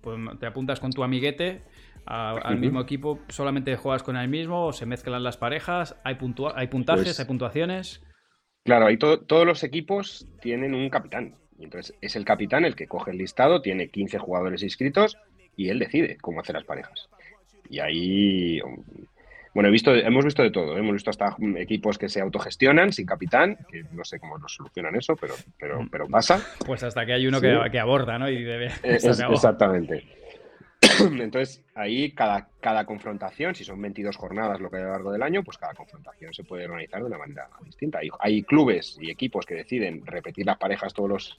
Pues te apuntas con tu amiguete al mismo equipo, solamente juegas con el mismo o se mezclan las parejas, hay, hay puntajes, pues hay puntuaciones. Claro, hay todos los equipos tienen un capitán. Y entonces es el capitán el que coge el listado, tiene 15 jugadores inscritos y él decide cómo hacer las parejas. Y ahí, bueno, he visto, hemos visto de todo. ¿eh? Hemos visto hasta equipos que se autogestionan sin capitán, que no sé cómo lo solucionan eso, pero, pero, pero pasa. Pues hasta que hay uno que, que, aborda, ¿no? Y debe. exactamente. Entonces, ahí cada, cada confrontación, si son 22 jornadas lo que hay a lo largo del año, pues cada confrontación se puede organizar de una manera distinta. Hay, clubes y equipos que deciden repetir las parejas todos los,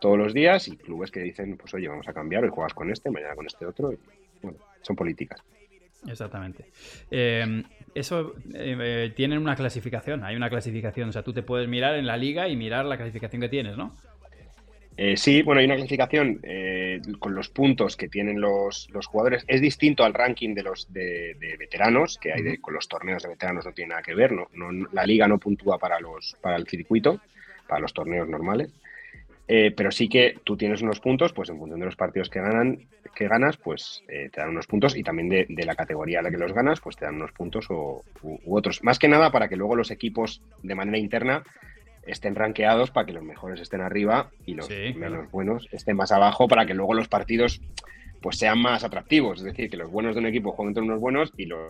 todos los días y clubes que dicen, pues oye, vamos a cambiar, hoy juegas con este, mañana con este otro. Y, bueno, son políticas. Exactamente. Eh, eso eh, tienen una clasificación, hay una clasificación, o sea, tú te puedes mirar en la liga y mirar la clasificación que tienes, ¿no? Eh, sí, bueno, hay una clasificación eh, con los puntos que tienen los, jugadores. Es distinto al ranking de los de, veteranos, que hay con los torneos de veteranos no tiene nada que ver. No, la liga no puntúa para, los, para el circuito, para los torneos normales. Eh, pero sí que tú tienes unos puntos, pues en función de los partidos que ganan, que ganas, pues te dan unos puntos y también de, la categoría a la que los ganas, pues te dan unos puntos u, otros. Más que nada para que luego los equipos de manera interna estén rankeados para que los mejores estén arriba y los menos buenos estén más abajo para que luego los partidos pues sean más atractivos. Es decir, que los buenos de un equipo jueguen contra unos buenos y los,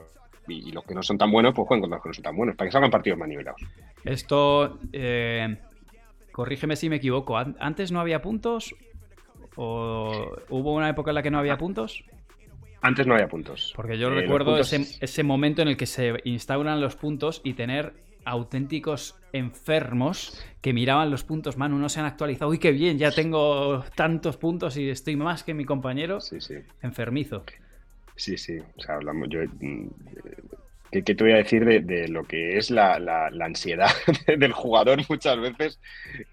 y, los que no son tan buenos pues jueguen contra los que no son tan buenos, para que salgan partidos más nivelados. Esto, eh, corrígeme si me equivoco, ¿antes no había puntos? ¿O hubo una época en la que no había puntos? Antes no había puntos. Porque yo recuerdo ese, ese momento en el que se instauran los puntos y tener auténticos enfermos que miraban los puntos, Manu, no se han actualizado. Uy, qué bien, ya tengo tantos puntos y estoy más que mi compañero. Sí, sí. Enfermizo. Sí, sí. O sea, hablamos, yo ¿Qué, te voy a decir de, lo que es la, ansiedad del jugador muchas veces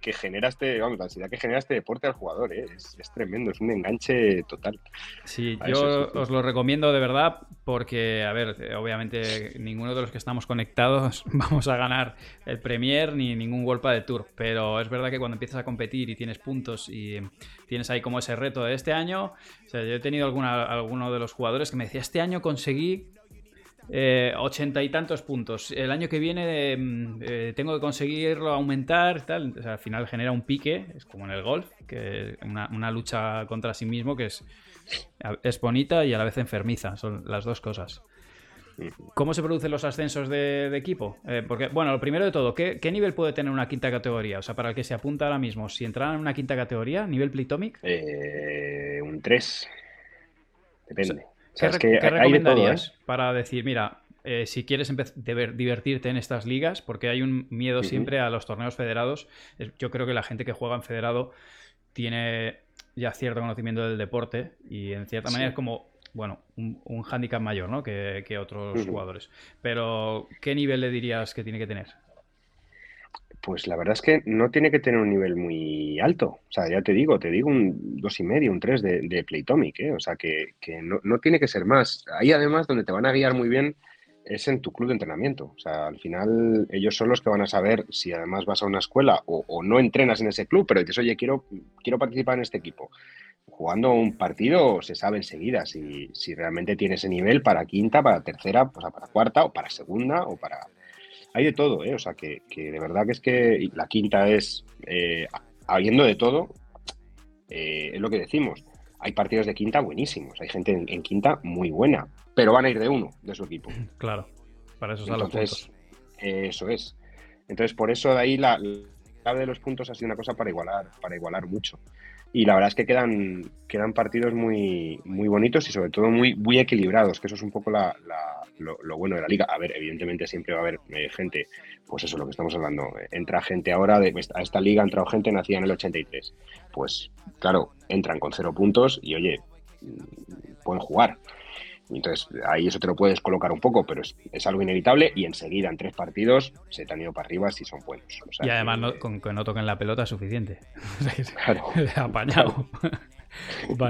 que genera este, vamos, la ansiedad que genera este deporte al jugador? ¿eh? Es, tremendo, es un enganche total. Sí, yo os lo recomiendo de verdad porque, a ver, obviamente ninguno de los que estamos conectados vamos a ganar el Premier ni ningún golpe de Tour, pero es verdad que cuando empiezas a competir y tienes puntos y tienes ahí como ese reto de este año, o sea, yo he tenido alguna, alguno de los jugadores que me decía, este año conseguí eh, ochenta y tantos puntos. El año que viene mm, eh, tengo que conseguirlo aumentar, tal. al final genera un pique, es como en el golf, que una, lucha contra sí mismo que es, es bonita y a la vez enfermiza. Son las dos cosas. ¿Cómo se producen los ascensos de, equipo? Eh, porque, bueno, lo primero de todo, ¿qué, nivel puede tener una quinta categoría? O sea, para el que se apunta ahora mismo, si entrara en una quinta categoría, nivel Playtomic. un 3. Depende. ¿Qué, recomendarías ¿eh? para decir, mira, eh, si quieres divertirte en estas ligas, porque hay un miedo siempre a los torneos federados, yo creo que la gente que juega en federado tiene ya cierto conocimiento del deporte y en cierta manera es como, bueno, un, un hándicap mayor ¿no? que, otros jugadores. Pero, ¿qué nivel le dirías que tiene que tener? Pues la verdad es que no tiene que tener un nivel muy alto. O sea, ya te digo, te digo un dos y medio, un 3 de, de Playtomic, ¿eh? O sea, que, no, tiene que ser más. Ahí además donde te van a guiar muy bien es en tu club de entrenamiento. O sea, al final ellos son los que van a saber si además vas a una escuela o, no entrenas en ese club, pero dices, oye, quiero, quiero participar en este equipo. Jugando un partido se sabe enseguida si, si realmente tiene ese nivel para quinta, para tercera, o sea, para cuarta o para segunda o para, hay de todo, ¿eh? O sea, que, de verdad que es que la quinta es, eh, habiendo de todo, eh, es lo que decimos. Hay partidos de quinta buenísimos, hay gente en, quinta muy buena, pero van a ir de uno de su equipo. Claro, para eso son Entonces, Eso es. Entonces, por eso de ahí la, clave de los puntos ha sido una cosa para igualar, para igualar mucho. Y la verdad es que quedan, quedan partidos muy, muy bonitos y sobre todo muy, muy equilibrados, que eso es un poco la, lo, bueno de la liga. A ver, evidentemente siempre va a haber eh, gente, pues eso es lo que estamos hablando. Entra gente ahora, de, a esta liga ha entrado gente nacida en el 83. Pues claro, entran con cero puntos y oye, mm, pueden jugar. Entonces, ahí eso te lo puedes colocar un poco, pero es, algo inevitable y enseguida en tres partidos se te han ido para arriba si son buenos. y además con que no toquen la pelota es suficiente. claro. Apañado.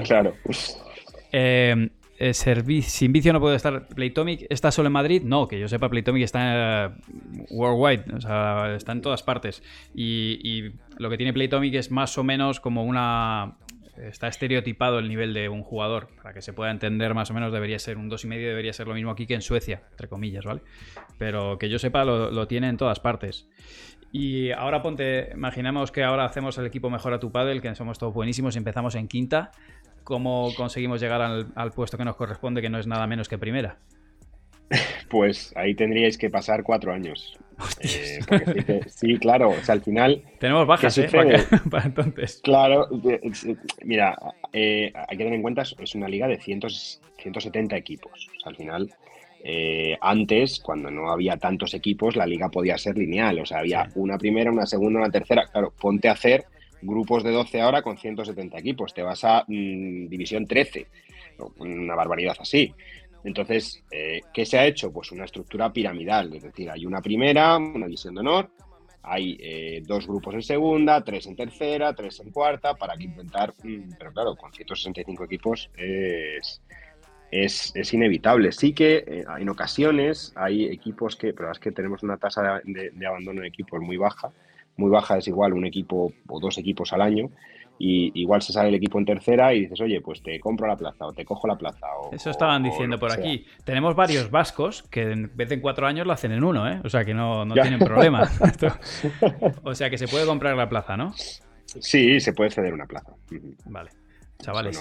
Claro. Eh, eh, sin vicio no puede estar Playtomic. ¿Está solo en Madrid? No, que yo sepa, Playtomic está worldwide, o sea, está en todas partes. Y, y, lo que tiene Playtomic es más o menos como una está estereotipado el nivel de un jugador. Para que se pueda entender más o menos debería ser un 2,5, debería ser lo mismo aquí que en Suecia, entre comillas, ¿vale? Pero que yo sepa lo, tiene en todas partes. Y ahora ponte, imaginemos que ahora hacemos el equipo mejor a tu padre, que somos todos buenísimos y empezamos en quinta. ¿Cómo conseguimos llegar al puesto que nos corresponde, que no es nada menos que primera? Pues ahí tendríais que pasar cuatro años. Eh, sí, claro, o sea, al final... Tenemos bajas, ¿eh? Para, entonces. Claro, mira, eh, hay que tener en cuenta, es una liga de 170 equipos. O sea, al final, eh, antes, cuando no había tantos equipos, la liga podía ser lineal. O sea, había una primera, una segunda, una tercera. Claro, ponte a hacer grupos de 12 ahora con 170 equipos. Te vas a mm, división 13. Una barbaridad así. Entonces, eh, ¿qué se ha hecho? Pues una estructura piramidal, es decir, hay una primera, una división de honor, hay eh, dos grupos en segunda, tres en tercera, tres en cuarta, para que intentar, mm, pero claro, con 165 equipos es, es, inevitable. Sí que eh, en ocasiones hay equipos que, pero es que tenemos una tasa de, de abandono de equipos muy baja, muy baja es igual un equipo o dos equipos al año, y igual se sale el equipo en tercera y dices, oye, pues te compro la plaza o te cojo la plaza. O, Eso estaban diciendo por aquí. Tenemos varios vascos que en vez de en cuatro años lo hacen en uno, ¿eh? O sea que no, tienen problema. o sea que se puede comprar la plaza, ¿no? Sí, se puede ceder una plaza. Vale. Chavales,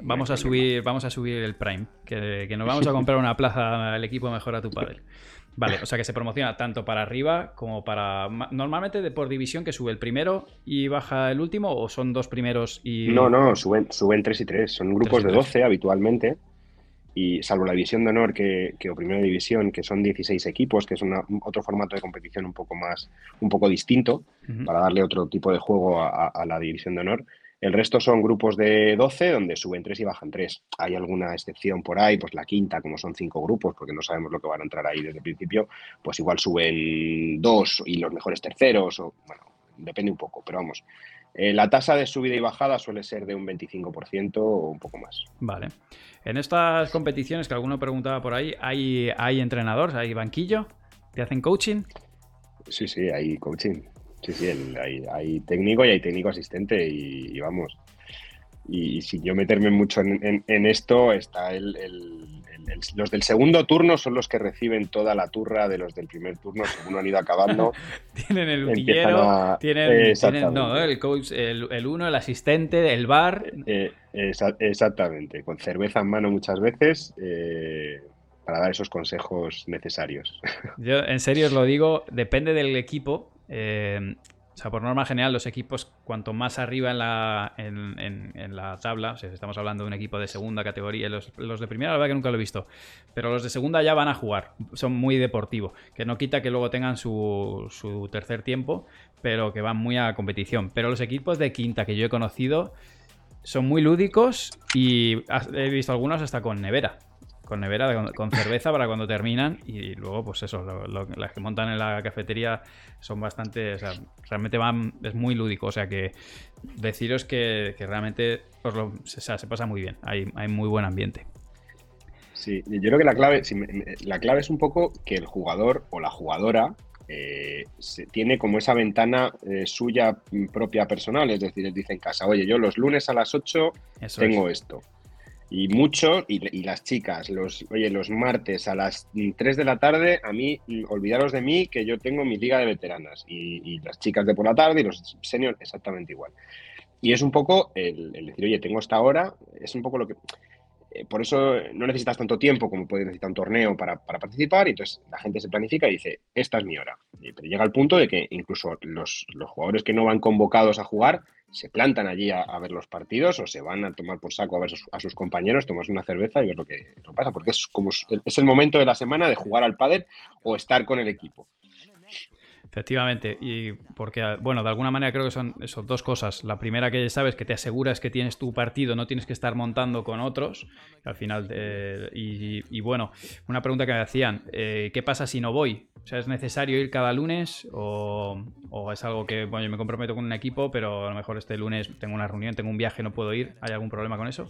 vamos, a subir, vamos a subir el Prime, que, que nos vamos a comprar una plaza al equipo mejor a tu padre. Vale, o sea que se promociona tanto para arriba como para. Normalmente de por división que sube el primero y baja el último, o son dos primeros y. No, no, suben, suben tres y tres. Son grupos de 12 habitualmente. y salvo la división de honor que, o primera división, que son 16 equipos, que es otro formato de competición un poco más, un poco distinto, para darle otro tipo de juego a, la división de honor. El resto son grupos de 12 donde suben 3 y bajan 3. Hay alguna excepción por ahí, pues la quinta, como son 5 grupos, porque no sabemos lo que van a entrar ahí desde el principio, pues igual suben 2 y los mejores terceros, o bueno, depende un poco, pero vamos. Eh, la tasa de subida y bajada suele ser de un 25% o un poco más. Vale. En estas competiciones que alguno preguntaba por ahí, ¿hay, hay entrenadores, hay banquillo? ¿Te hacen coaching? Sí, sí, hay coaching. Sí, sí, hay, técnico y hay técnico asistente y, vamos. Y, sin yo meterme mucho en, esto, está el, los del segundo turno son los que reciben toda la turra de los del primer turno, según han ido acabando. tienen el utillero, tienen, no, el coach, el, uno, el asistente, el bar. Eh, exactamente, con cerveza en mano muchas veces. Eh, para dar esos consejos necesarios. Yo en serio os lo digo, depende del equipo. Eh, o sea, por norma general, los equipos, cuanto más arriba en la, en, la tabla, o estamos hablando de un equipo de segunda categoría, los, de primera, la verdad que nunca lo he visto, pero los de segunda ya van a jugar, son muy deportivos, que no quita que luego tengan su, su tercer tiempo, pero que van muy a competición. Pero los equipos de quinta que yo he conocido son muy lúdicos y he visto algunos hasta con nevera con nevera, con, cerveza para cuando terminan y luego pues eso, las que montan en la cafetería son bastante, o sea, realmente van, es muy lúdico, o sea que deciros que, realmente pues se pasa muy bien, hay, muy buen ambiente. Sí, yo creo que la clave, la clave es un poco que el jugador o la jugadora eh, tiene como esa ventana eh, suya propia personal, es decir, dice en casa, oye, yo los lunes a las 8 tengo esto y mucho, y, las chicas, los, oye, los martes a las 3 de la tarde, a mí, olvidaros de mí, que yo tengo mi liga de veteranas. Y, las chicas de por la tarde y los seniors exactamente igual. Y es un poco el, decir, oye, tengo esta hora, es un poco lo que... Eh, por eso no necesitas tanto tiempo como puede necesitar un torneo para, participar, y entonces la gente se planifica y dice, esta es mi hora. pero llega el punto de que incluso los, los jugadores que no van convocados a jugar, se plantan allí a, ver los partidos o se van a tomar por saco a ver a sus compañeros, tomarse una cerveza y ver lo que, pasa, porque es como es el momento de la semana de jugar al pádel o estar con el equipo. Efectivamente, y porque, bueno, de alguna manera creo que son eso, dos cosas. La primera que sabes que te aseguras que tienes tu partido, no tienes que estar montando con otros. Al final, y, bueno, una pregunta que me hacían, eh, ¿qué pasa si no voy? O sea, ¿es necesario ir cada lunes o, es algo que, bueno, yo me comprometo con un equipo, pero a lo mejor este lunes tengo una reunión, tengo un viaje, no puedo ir? ¿Hay algún problema con eso?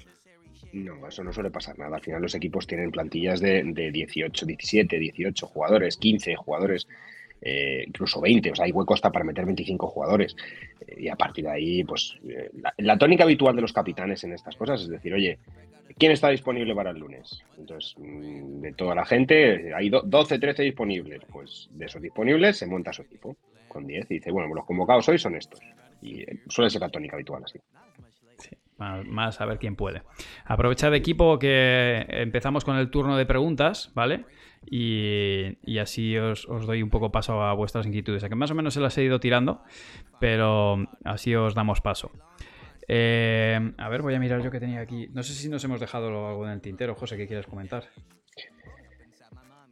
No, eso no suele pasar nada. Al final los equipos tienen plantillas de, de 18, 17, 18 jugadores, 15 jugadores. Eh, incluso 20, o sea, hay hueco hasta para meter 25 jugadores. Eh, y a partir de ahí, pues eh, la, tónica habitual de los capitanes en estas cosas es decir, oye, ¿quién está disponible para el lunes? Entonces, mm, de toda la gente, hay 12, 13 disponibles. Pues de esos disponibles se monta su equipo con 10 y dice, bueno, los convocados hoy son estos. Y suele ser la tónica habitual así. más a ver quién puede. Aprovechad equipo que empezamos con el turno de preguntas, ¿vale? Y, así os, doy un poco paso a vuestras inquietudes. A que más o menos se las he ido tirando, pero así os damos paso. Eh, a ver, voy a mirar yo que tenía aquí. No sé si nos hemos dejado algo en el tintero, José, ¿qué quieres comentar?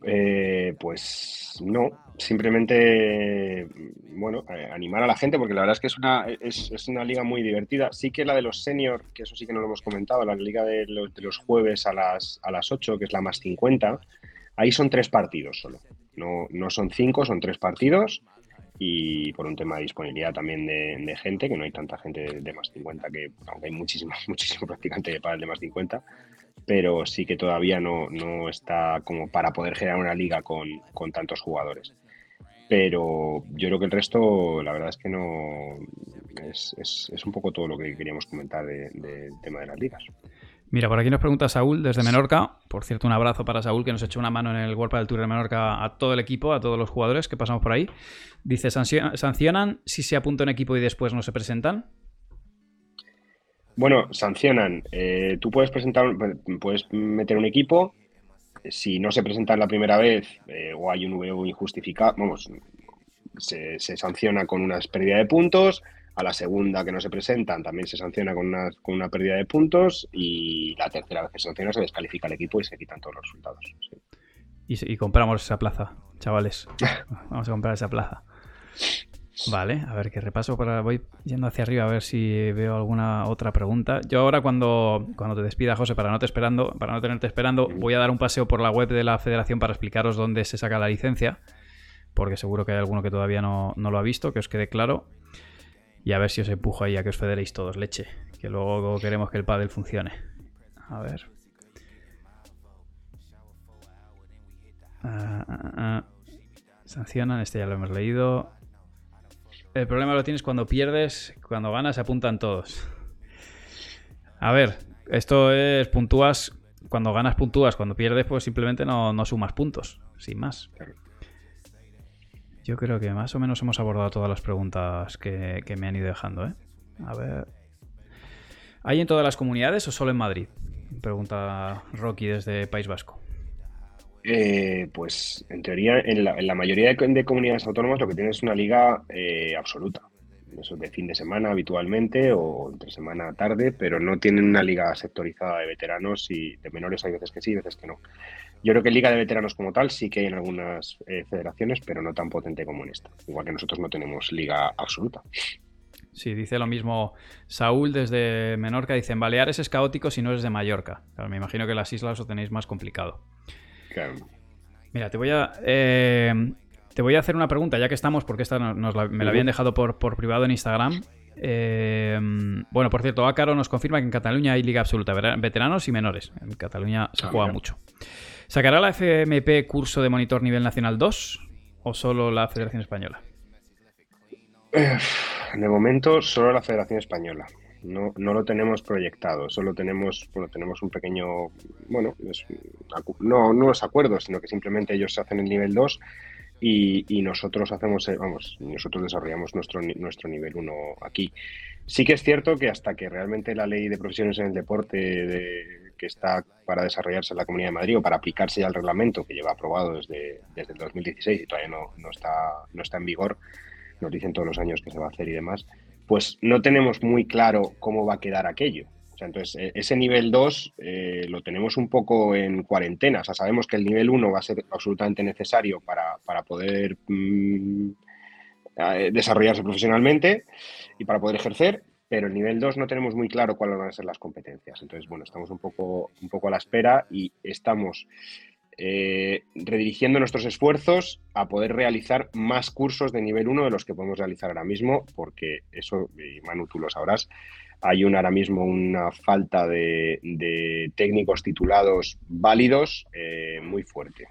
Eh, pues no, simplemente, bueno, eh, animar a la gente, porque la verdad es que es una, es, una liga muy divertida. Sí que la de los senior, que eso sí que no lo hemos comentado, la liga de los, de los jueves a las, a las 8, que es la más 50, Ahí son tres partidos solo. No, no son cinco, son tres partidos. Y por un tema de disponibilidad también de, gente, que no hay tanta gente de, más 50, que aunque hay muchísimo, muchísimo practicante para el de más 50, pero sí que todavía no, no está como para poder generar una liga con, con tantos jugadores pero yo creo que el resto, la verdad es que no es, es, es un poco todo lo que queríamos comentar del tema de las ligas. Mira, por aquí nos pregunta Saúl desde Menorca. Por cierto, un abrazo para Saúl que nos echó una mano en el World del Tour de Menorca a todo el equipo, a todos los jugadores que pasamos por ahí. Dice, ¿sancionan si se apunta un equipo y después no se presentan? Bueno, sancionan. Eh, tú puedes presentar, puedes meter un equipo. Si no se presenta la primera vez eh, o hay un VO injustificado, vamos, se, se sanciona con una pérdida de puntos A la segunda que no se presentan también se sanciona con una, con una pérdida de puntos y la tercera vez que se sanciona se descalifica el equipo y se quitan todos los resultados. Y, y compramos esa plaza, chavales. Vamos a comprar esa plaza. Vale, a ver qué repaso. Para, voy yendo hacia arriba a ver si veo alguna otra pregunta. Yo ahora cuando, cuando te despida, José, para no, te esperando, para no tenerte esperando, voy a dar un paseo por la web de la federación para explicaros dónde se saca la licencia, porque seguro que hay alguno que todavía no, lo ha visto, que os quede claro. Y a ver si os empujo ahí a que os federéis todos, leche. Que luego queremos que el pádel funcione. A ver. Ah, ah, ah, Sancionan, este ya lo hemos leído. El problema lo tienes cuando pierdes, cuando ganas se apuntan todos. A ver, esto es puntúas, cuando ganas puntúas, cuando pierdes pues simplemente no, sumas puntos, sin más. Yo creo que más o menos hemos abordado todas las preguntas que, me han ido dejando, ¿eh? A ver. ¿Hay en todas las comunidades o solo en Madrid? Pregunta Rocky desde País Vasco. Eh, pues en teoría, en la, mayoría de, comunidades autónomas lo que tiene es una liga eh, absoluta. Eso de fin de semana habitualmente o entre semana tarde, pero no tienen una liga sectorizada de veteranos y de menores hay veces que sí, veces que no. Yo creo que liga de veteranos como tal sí que hay en algunas eh, federaciones, pero no tan potente como en esta. Igual que nosotros no tenemos liga absoluta. Sí, dice lo mismo Saúl desde Menorca. Dice, en Baleares es caótico si no eres de Mallorca. me imagino que las islas lo tenéis más complicado. Mira, te voy a. Eh, te voy a hacer una pregunta, ya que estamos, porque esta me la habían dejado por, privado en Instagram. Eh, bueno, por cierto, Ácaro nos confirma que en Cataluña hay liga absoluta, veteranos y menores. En Cataluña se ah, juega mucho. ¿Sacará la FMP curso de monitor nivel nacional 2 o solo la Federación Española? De momento, solo la Federación Española no, no lo tenemos proyectado, solo tenemos, bueno, tenemos un pequeño, bueno, no, no los acuerdos, sino que simplemente ellos hacen el nivel 2 y, nosotros hacemos, eh, vamos, nosotros desarrollamos nuestro, nuestro nivel 1 aquí. Sí que es cierto que hasta que realmente la ley de profesiones en el deporte que está para desarrollarse en la Comunidad de Madrid o para aplicarse ya el reglamento que lleva aprobado desde, desde el 2016 y todavía no, no, está, no está en vigor, nos dicen todos los años que se va a hacer y demás, pues no tenemos muy claro cómo va a quedar aquello. Entonces, e, ese nivel 2 eh, lo tenemos un poco en cuarentena. O sabemos que el nivel 1 va a ser absolutamente necesario para, poder mm, desarrollarse profesionalmente y para poder ejercer, pero el nivel 2 no tenemos muy claro cuáles van a ser las competencias. Entonces, bueno, estamos un poco, un poco a la espera y estamos eh, redirigiendo nuestros esfuerzos a poder realizar más cursos de nivel 1 de los que podemos realizar ahora mismo, porque eso, y Manu, tú lo sabrás, hay un, ahora mismo una falta de, técnicos titulados válidos eh, muy fuerte.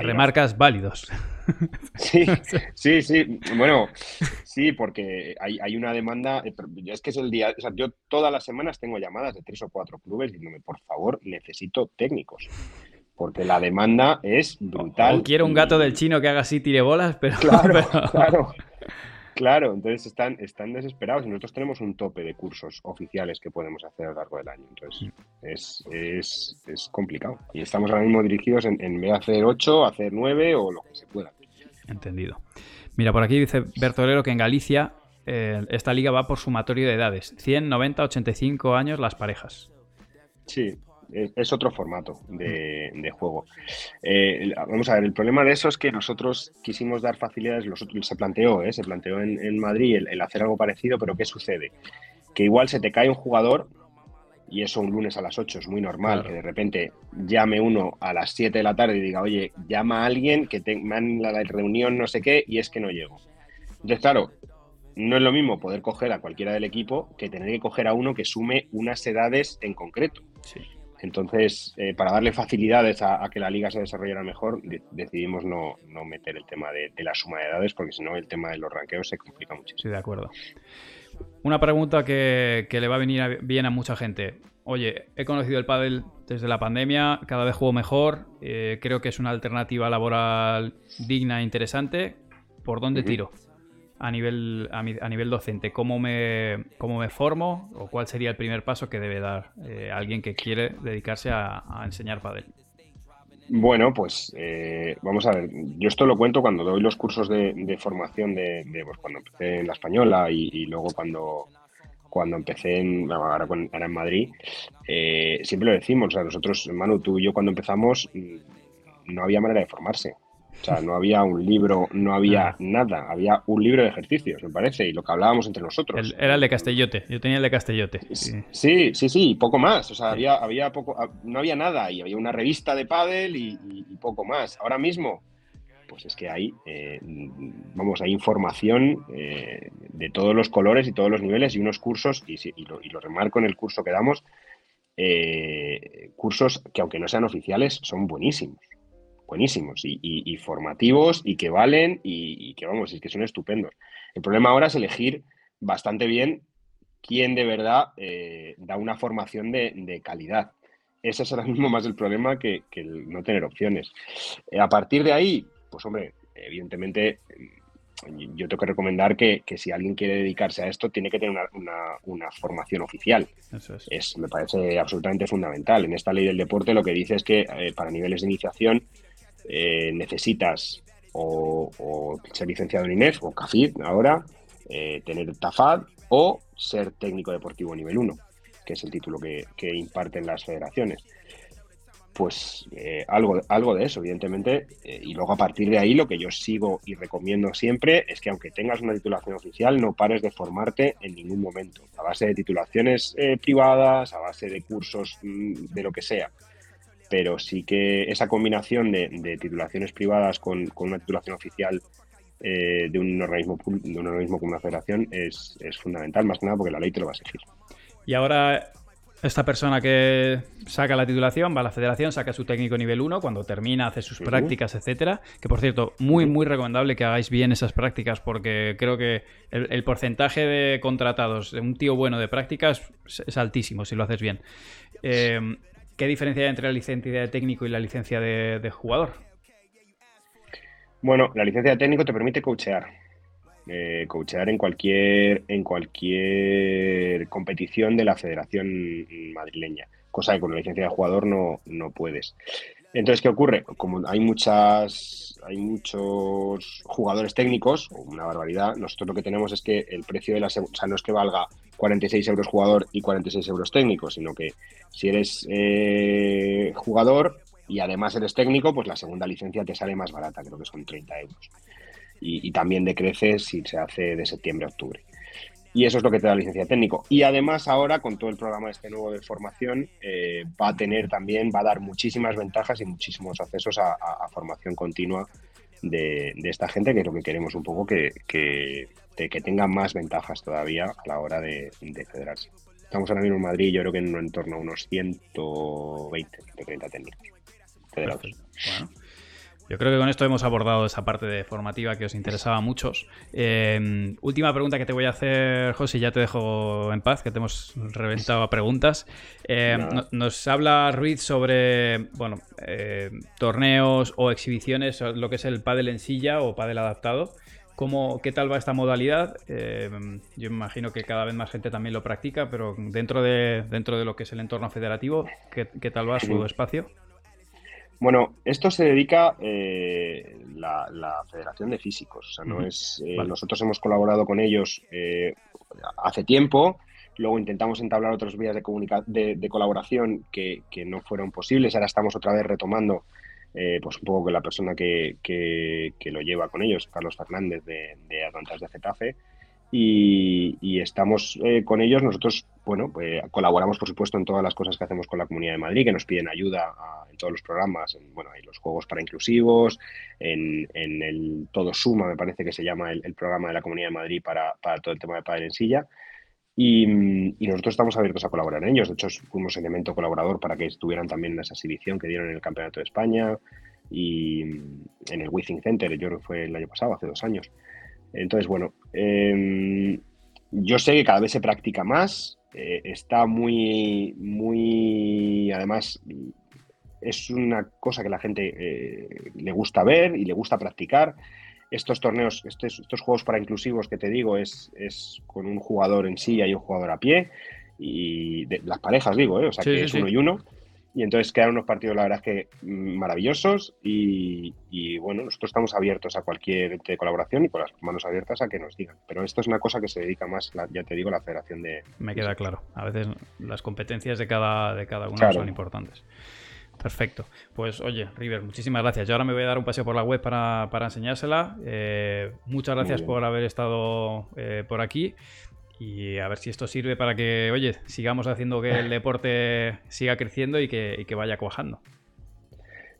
remarcas válidos. Sí, sí, sí. Bueno, sí, porque hay, una demanda. Eh, es que es el día. O sea, yo todas las semanas tengo llamadas de tres o cuatro clubes diciéndome, por favor, necesito técnicos porque la demanda es brutal. O quiero un gato del chino que haga así, tire bolas, pero... Claro, claro. Claro, entonces están, están desesperados y nosotros tenemos un tope de cursos oficiales que podemos hacer a lo largo del año. Entonces mm. es, complicado. Y estamos ahora mismo dirigidos en, en vez de hacer 8, hacer 9 o lo que se pueda. Entendido. Mira, por aquí dice Bertolero que en Galicia eh, esta liga va por sumatorio de edades. 100, 90, 85 años las parejas. Sí, es, otro formato de, juego. Eh, vamos a ver, el problema de eso es que nosotros quisimos dar facilidades, se planteó, ¿eh? se planteó en, Madrid el, hacer algo parecido, pero ¿qué sucede? Que igual se te cae un jugador y eso un lunes a las 8 es muy normal, que de repente llame uno a las 7 de la tarde y diga, oye, llama a alguien que te, me han la reunión no sé qué y es que no llego. Entonces, claro, no es lo mismo poder coger a cualquiera del equipo que tener que coger a uno que sume unas edades en concreto. Sí. Entonces, eh, para darle facilidades a, que la liga se desarrollara mejor, decidimos no, meter el tema de, la suma de edades, porque si no, el tema de los ranqueos se complica muchísimo. Sí, de acuerdo. Una pregunta que, le va a venir bien a mucha gente. Oye, he conocido el pádel desde la pandemia, cada vez juego mejor, eh, creo que es una alternativa laboral digna e interesante. ¿Por dónde tiro? A nivel, a, nivel docente? ¿Cómo me, ¿Cómo me formo o cuál sería el primer paso que debe dar eh, alguien que quiere dedicarse a, enseñar pádel? Bueno, pues eh, vamos a ver. Yo esto lo cuento cuando doy los cursos de, formación de, pues, cuando empecé en la española y, luego cuando, cuando empecé en, ahora, en Madrid. Eh, siempre lo decimos, o sea, nosotros, Manu, tú y yo cuando empezamos mm, no había manera de formarse. O sea, no había un libro, no había ah. nada, había un libro de ejercicios, me parece, y lo que hablábamos entre nosotros. era el de Castellote, yo tenía el de Castellote. Sí, sí, sí, poco más. O sea, había, había poco, ah, no había nada, y había una revista de pádel y, poco más. Ahora mismo, pues es que hay, eh, vamos, hay información eh, de todos los colores y todos los niveles y unos cursos, y, lo, y lo, remarco en el curso que damos, eh, cursos que aunque no sean oficiales, son buenísimos buenísimos y, formativos y que valen y, que vamos, es que son estupendos. El problema ahora es elegir bastante bien quién de verdad eh, da una formación de, calidad. Ese es ahora mismo más el problema que, el no tener opciones. Eh, a partir de ahí, pues hombre, evidentemente mm, yo tengo que recomendar que, si alguien quiere dedicarse a esto, tiene que tener una, formación oficial. es. Me parece absolutamente fundamental. En esta ley del deporte lo que dice es que eh, para niveles de iniciación eh, necesitas o, ser licenciado en INEF o CAFID ahora, eh, tener TAFAD o ser técnico deportivo nivel 1, que es el título que, imparten las federaciones. Pues eh, algo, algo de eso, evidentemente. y luego a partir de ahí lo que yo sigo y recomiendo siempre es que aunque tengas una titulación oficial, no pares de formarte en ningún momento, a base de titulaciones privadas, a base de cursos mm, de lo que sea pero sí que esa combinación de, titulaciones privadas con, una titulación oficial eh, de, un organismo, de un organismo como una federación es, fundamental, más que nada porque la ley te lo va a exigir. Y ahora esta persona que saca la titulación va a la federación, saca su técnico nivel 1, cuando termina hace sus prácticas, etcétera. Que por cierto, muy, muy recomendable que hagáis bien esas prácticas, porque creo que el, porcentaje de contratados de un tío bueno de prácticas es, altísimo si lo haces bien. Eh, ¿Qué diferencia hay entre la licencia de técnico y la licencia de, jugador? Bueno, la licencia de técnico te permite coachear. Eh, coachear en cualquier, en cualquier competición de la Federación Madrileña, cosa que con la licencia de jugador no, no puedes. Entonces, ¿qué ocurre? Como hay muchas, hay muchos jugadores técnicos, una barbaridad, nosotros lo que tenemos es que el precio de la, o no es que valga 46 euros jugador y 46 euros técnico, sino que si eres eh, jugador y además eres técnico, pues la segunda licencia te sale más barata, creo que son 30 euros. Y, también decrece si se hace de septiembre a octubre. Y eso es lo que te da la licencia técnico. Y además ahora, con todo el programa este nuevo de formación, eh, va a tener también, va a dar muchísimas ventajas y muchísimos accesos a, formación continua de, esta gente, que es lo que queremos un poco, que, que, que tenga más ventajas todavía a la hora de, federarse. Estamos ahora mismo en Madrid, yo creo que en, en torno a unos 120, 130 técnicos federados. Yo creo que con esto hemos abordado esa parte de formativa que os interesaba a muchos. Em, última pregunta que te voy a hacer, José, ya te dejo en paz, que te hemos reventado a preguntas. Em, nos habla Ruiz sobre bueno, eh, torneos o exhibiciones, lo que es el pádel en silla o pádel adaptado. ¿Cómo, ¿Qué tal va esta modalidad? Em, yo imagino que cada vez más gente también lo practica, pero dentro de, dentro de lo que es el entorno federativo, ¿qué, qué tal va su espacio? Bueno, esto se dedica eh, la, Federación de Físicos. O sea, no es, eh, Nosotros hemos colaborado con ellos eh, hace tiempo. Luego intentamos entablar otras vías de, de, colaboración que, no fueron posibles. Ahora estamos otra vez retomando, pues un poco con la persona que, lo lleva con ellos, Carlos Fernández de, de Atlantas de Getafe. Y, estamos con ellos. Nosotros, bueno, pues colaboramos, por supuesto, en todas las cosas que hacemos con la Comunidad de Madrid, que nos piden ayuda a en todos los programas, en, bueno, hay los juegos para inclusivos, en, el Todo Suma, me parece que se llama el, programa de la Comunidad de Madrid para, todo el tema de padre en silla. Y, nosotros estamos abiertos a colaborar en ellos. De hecho, fuimos elemento colaborador para que estuvieran también en esa exhibición que dieron en el Campeonato de España y en el Withing Center, yo creo que fue el año pasado, hace dos años. Entonces, bueno, em, yo sé que cada vez se practica más, eh, está muy, muy, además, es una cosa que la gente eh, le gusta ver y le gusta practicar. Estos torneos, estos, estos juegos para inclusivos que te digo, es, es, con un jugador en silla y un jugador a pie. Y de, las parejas, digo, ¿eh? o sea que es uno y uno. Y entonces quedan unos partidos, la verdad es que mm, maravillosos y, bueno, nosotros estamos abiertos a cualquier colaboración y con las manos abiertas a que nos digan. Pero esto es una cosa que se dedica más, ya te digo, la Federación de... Me queda claro. A veces las competencias de cada, de cada uno son importantes. Perfecto. Pues oye, River, muchísimas gracias. Yo ahora me voy a dar un paseo por la web para, enseñársela. Eh, muchas gracias por haber estado eh, por aquí y a ver si esto sirve para que, oye, sigamos haciendo que el deporte siga creciendo y que, vaya cuajando.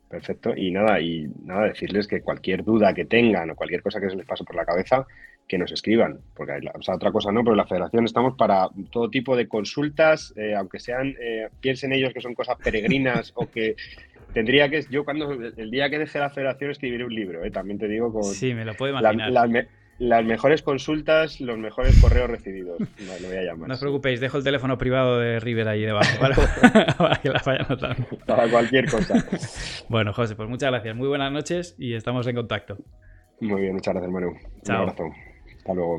Perfecto. Y nada, y nada, decirles que cualquier duda que tengan o cualquier cosa que se les pase por la cabeza, que nos escriban. Porque, o sea, otra cosa no, pero en la federación estamos para todo tipo de consultas, eh, aunque sean, eh, piensen ellos que son cosas peregrinas o que tendría que, yo cuando, el día que deje la federación escribiré un libro, eh, también te digo, con... Sí, me lo puedo imaginar. Las mejores consultas, los mejores correos recibidos. No, voy a llamar. No os preocupéis, dejo el teléfono privado de River ahí debajo para, que la vayan notando. Para cualquier cosa. Bueno, José, pues muchas gracias. Muy buenas noches y estamos en contacto. Muy bien, muchas gracias, Manu. Chao. Un abrazo. Hasta luego.